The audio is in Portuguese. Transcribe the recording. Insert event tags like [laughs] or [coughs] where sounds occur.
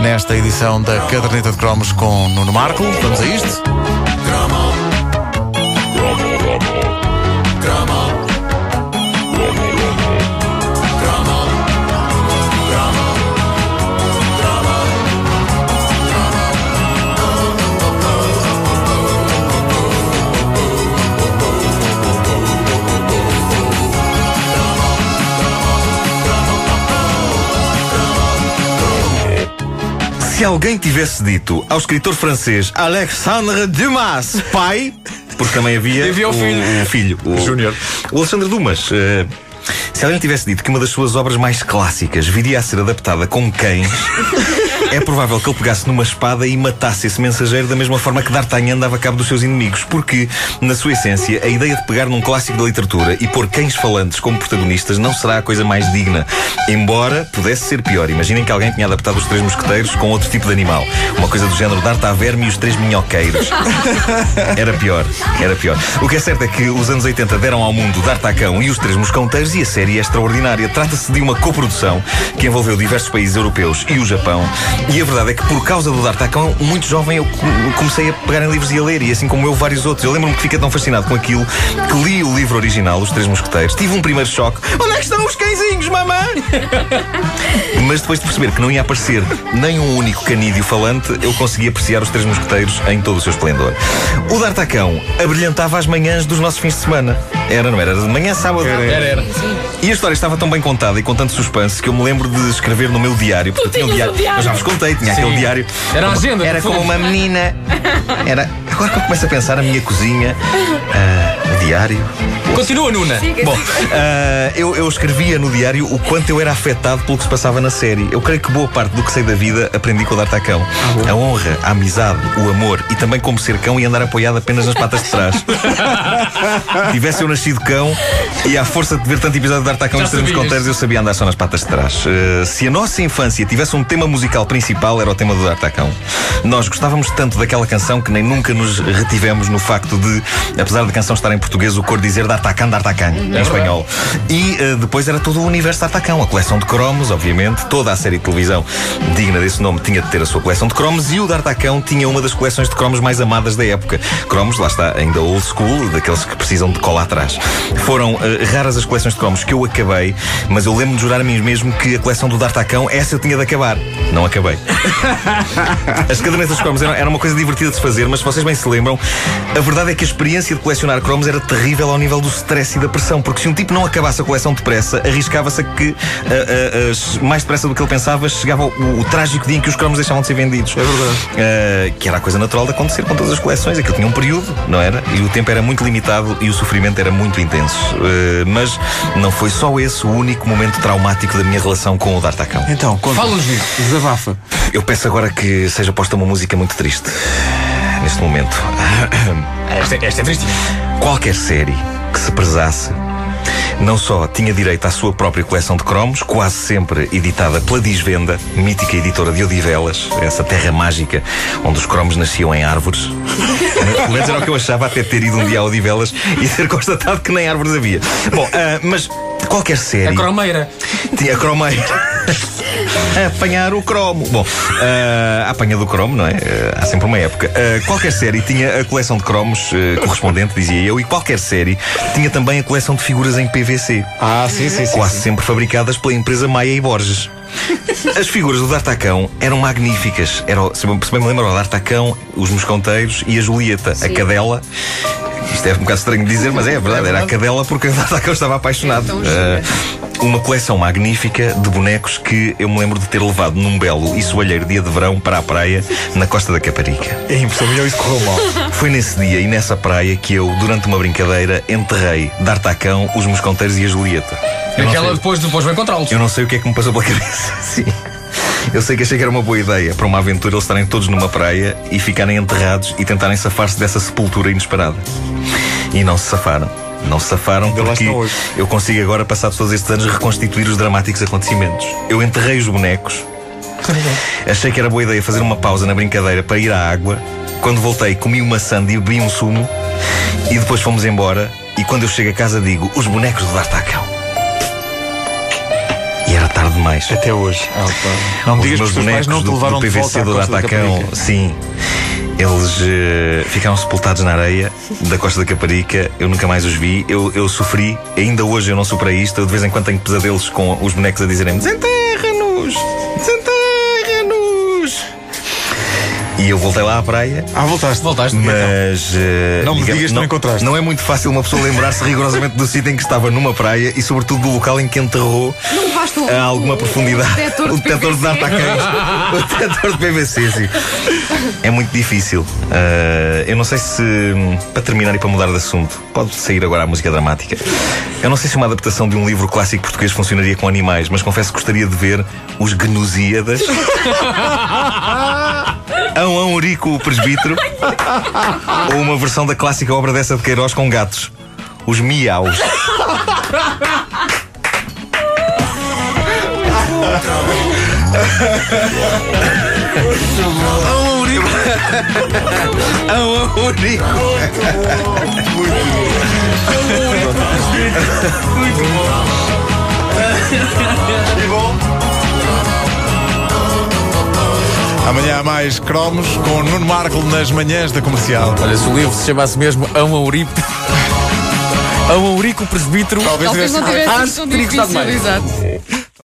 nesta edição da Caderneta de Cromos com Nuno Marco. Vamos a isto? Se alguém tivesse dito ao escritor francês Alexandre Dumas, pai, porque também havia, Havia o filho. o filho, o Júnior. o Alexandre Dumas. eh, se alguém tivesse dito que uma das suas obras mais clássicas viria a ser adaptada com cães, é provável que ele pegasse numa espada e matasse esse mensageiro da mesma forma que D'Artagnan dava cabo dos seus inimigos, porque, na sua essência, a ideia de pegar num clássico da literatura e pôr cães falantes como protagonistas não será a coisa mais digna. Embora pudesse ser pior. Imaginem que alguém tinha adaptado os Três Mosqueteiros com outro tipo de animal. Uma coisa do género D'Artaverme e os Três Minhoqueiros. Era pior, era pior. O que é certo é que os anos 80 deram ao mundo D'Artacão e os Três Mosconteiros e a série é extraordinária. Trata-se de uma coprodução que envolveu diversos países europeus e o Japão. E a verdade é que por causa do D'Artacão, muito jovem eu co- comecei a pegar em livros e a ler, e assim como eu, vários outros. Eu lembro-me que fiquei tão fascinado com aquilo que li o livro original, Os Três Mosqueteiros. Tive um primeiro choque. Onde é que estão os cãezinhos, mamãe? [laughs] Mas depois de perceber que não ia aparecer nem um único canídeo falante, eu consegui apreciar os Três Mosqueteiros em todo o seu esplendor. O D'Artacão abrilhantava as manhãs dos nossos fins de semana. Era, não era? Era de manhã, sábado. Era, era. E a história estava tão bem contada e com tanto suspense que eu me lembro de escrever no meu diário. Porque eu tinha um um diário? Eu já vos contei, tinha Sim. aquele diário. Era a agenda, Era como uma menina. Era. Agora que eu começo a pensar, a minha cozinha, ah, o diário. Continua, Nuna. Bom, ah, eu, eu escrevia no diário o quanto eu era afetado pelo que se passava na série. Eu creio que boa parte do que sei da vida aprendi com o D'Artacão. a honra, a amizade, o amor e também como ser cão e andar apoiado apenas nas patas de trás. [laughs] Tivesse eu nascido cão e à força de ver tanto episódio de D'Artacão termos sabias. conteiros, eu sabia andar só nas patas de trás. Ah, se a nossa infância tivesse um tema musical principal, era o tema do D'Artacão. Nós gostávamos tanto daquela canção que nem nunca nos retivemos no facto de, apesar da canção estar em português, o cor dizer D'Artacan, D'Artacan, em verdade. espanhol. E eh, depois era todo o universo D'Artacão, a coleção de cromos, obviamente. Toda a série de televisão digna desse nome tinha de ter a sua coleção de cromos e o D'Artacão tinha uma das coleções de cromos mais amadas da época. Cromos, lá está, ainda old school, daqueles que precisam de cola atrás. Foram eh, raras as coleções de cromos que eu acabei, mas eu lembro de jurar a mim mesmo que a coleção do D'Artacão, essa eu tinha de acabar. Não acabei. [laughs] As cadernetas de cromos eram, era uma coisa divertida de se fazer, mas se vocês bem se lembram, a verdade é que a experiência de colecionar cromos era terrível ao nível do stress e da pressão, porque se um tipo não acabasse a coleção depressa, arriscava-se a que, mais depressa do que ele pensava, chegava o, o trágico dia em que os cromos deixavam de ser vendidos. É verdade. que era a coisa natural de acontecer com todas as coleções. Aquilo tinha um período, não era? E o tempo era muito limitado e o sofrimento era muito intenso. Ah, mas não foi só esse o único momento traumático da minha relação com o D'Artacão. Então. Fala-nos disso. Desabafa. Eu peço agora que seja posta uma música muito triste. Neste momento. [coughs] Esta, esta é tristinha. Qualquer série que se prezasse não só tinha direito à sua própria coleção de cromos, quase sempre editada pela Disvenda, mítica editora de Odivelas, essa terra mágica onde os cromos nasciam em árvores. [laughs] Pelo menos era o que eu achava até ter ido um dia a Odivelas e ter constatado que nem árvores havia. Bom, ah, mas qualquer série. A cromeira. Tinha cromeiro. A apanhar o cromo. Bom, ah, a apanha do cromo, não é? Ah, há sempre uma época. Ah, qualquer série tinha a coleção de cromos correspondente, dizia eu, e qualquer série tinha também a coleção de figuras em PVC. Ah, sim, sim, sim. Quase sempre fabricadas pela empresa Maia e Borges. As figuras do D'Artacão eram magníficas. Era, se bem me lembro, o D'Artacão, os Mosconteiros e a Julieta, a cadela. Isto é um bocado estranho de dizer, mas é verdade. Era a cadela porque o D'Artacão estava apaixonado. É uma coleção magnífica de bonecos que eu me lembro de ter levado num belo e soalheiro dia de verão para a praia na costa da Caparica. É impossível, isso correu mal. [laughs] Foi nesse dia e nessa praia que eu, durante uma brincadeira, enterrei D'Artacão, os Mosconteiros e a Julieta. Eu Aquela depois, depois vou encontrá-los. eu não sei o que é que me passou pela [laughs] cabeça. Sim. Eu sei que achei que era uma boa ideia para uma aventura eles estarem todos numa praia e ficarem enterrados e tentarem safar-se dessa sepultura inesperada. E não se safaram. Não se safaram Ainda porque eu consigo agora, passados todos estes anos, reconstituir os dramáticos acontecimentos. Eu enterrei os bonecos. [laughs] Achei que era boa ideia fazer uma pausa na brincadeira para ir à água. Quando voltei, comi uma sanda e bebi um sumo. E depois fomos embora. E quando eu chego a casa, digo: os bonecos do D'Artacão. E era tarde demais. Até hoje. Não me Os digas que meus bonecos não te do, levaram do de PVC do Costa da Atacão, Caparica. sim. Eles eh, ficaram sepultados na areia da Costa da Caparica. Eu nunca mais os vi. Eu, eu sofri. Ainda hoje eu não superei isto. Eu de vez em quando tenho pesadelos com os bonecos a dizerem Desenterra-nos! Desenterra-nos! E eu voltei lá à praia. Ah, voltaste. Voltaste. Mas eh, Não me digamos, digas que não encontraste. não é muito fácil uma pessoa lembrar-se rigorosamente do sítio em que estava numa praia e sobretudo do local em que enterrou o- a alguma o- profundidade. o detector de o detector de PVC. datacães. o detector de PVC, sim. É muito difícil. Ah, eu não sei se, para terminar e para mudar de assunto, pode sair agora a música dramática. Eu não sei se uma adaptação de um livro clássico português funcionaria com animais, mas confesso que gostaria de ver os Gnusíadas. [laughs] Ão Ão Urico o Presbítero [laughs] ou uma versão da clássica obra dessa de Queiroz com gatos. Os miaus. Ão Urico. Ão Ão Urico. Amanhã há mais cromos com Nuno Marco nas manhãs da comercial. Olha, se o livro se chamasse mesmo Ão Aurico. [laughs] Ão Aurico Presbítero. Talvez Talvez não tivesse Ah, sido tão difícil, exato.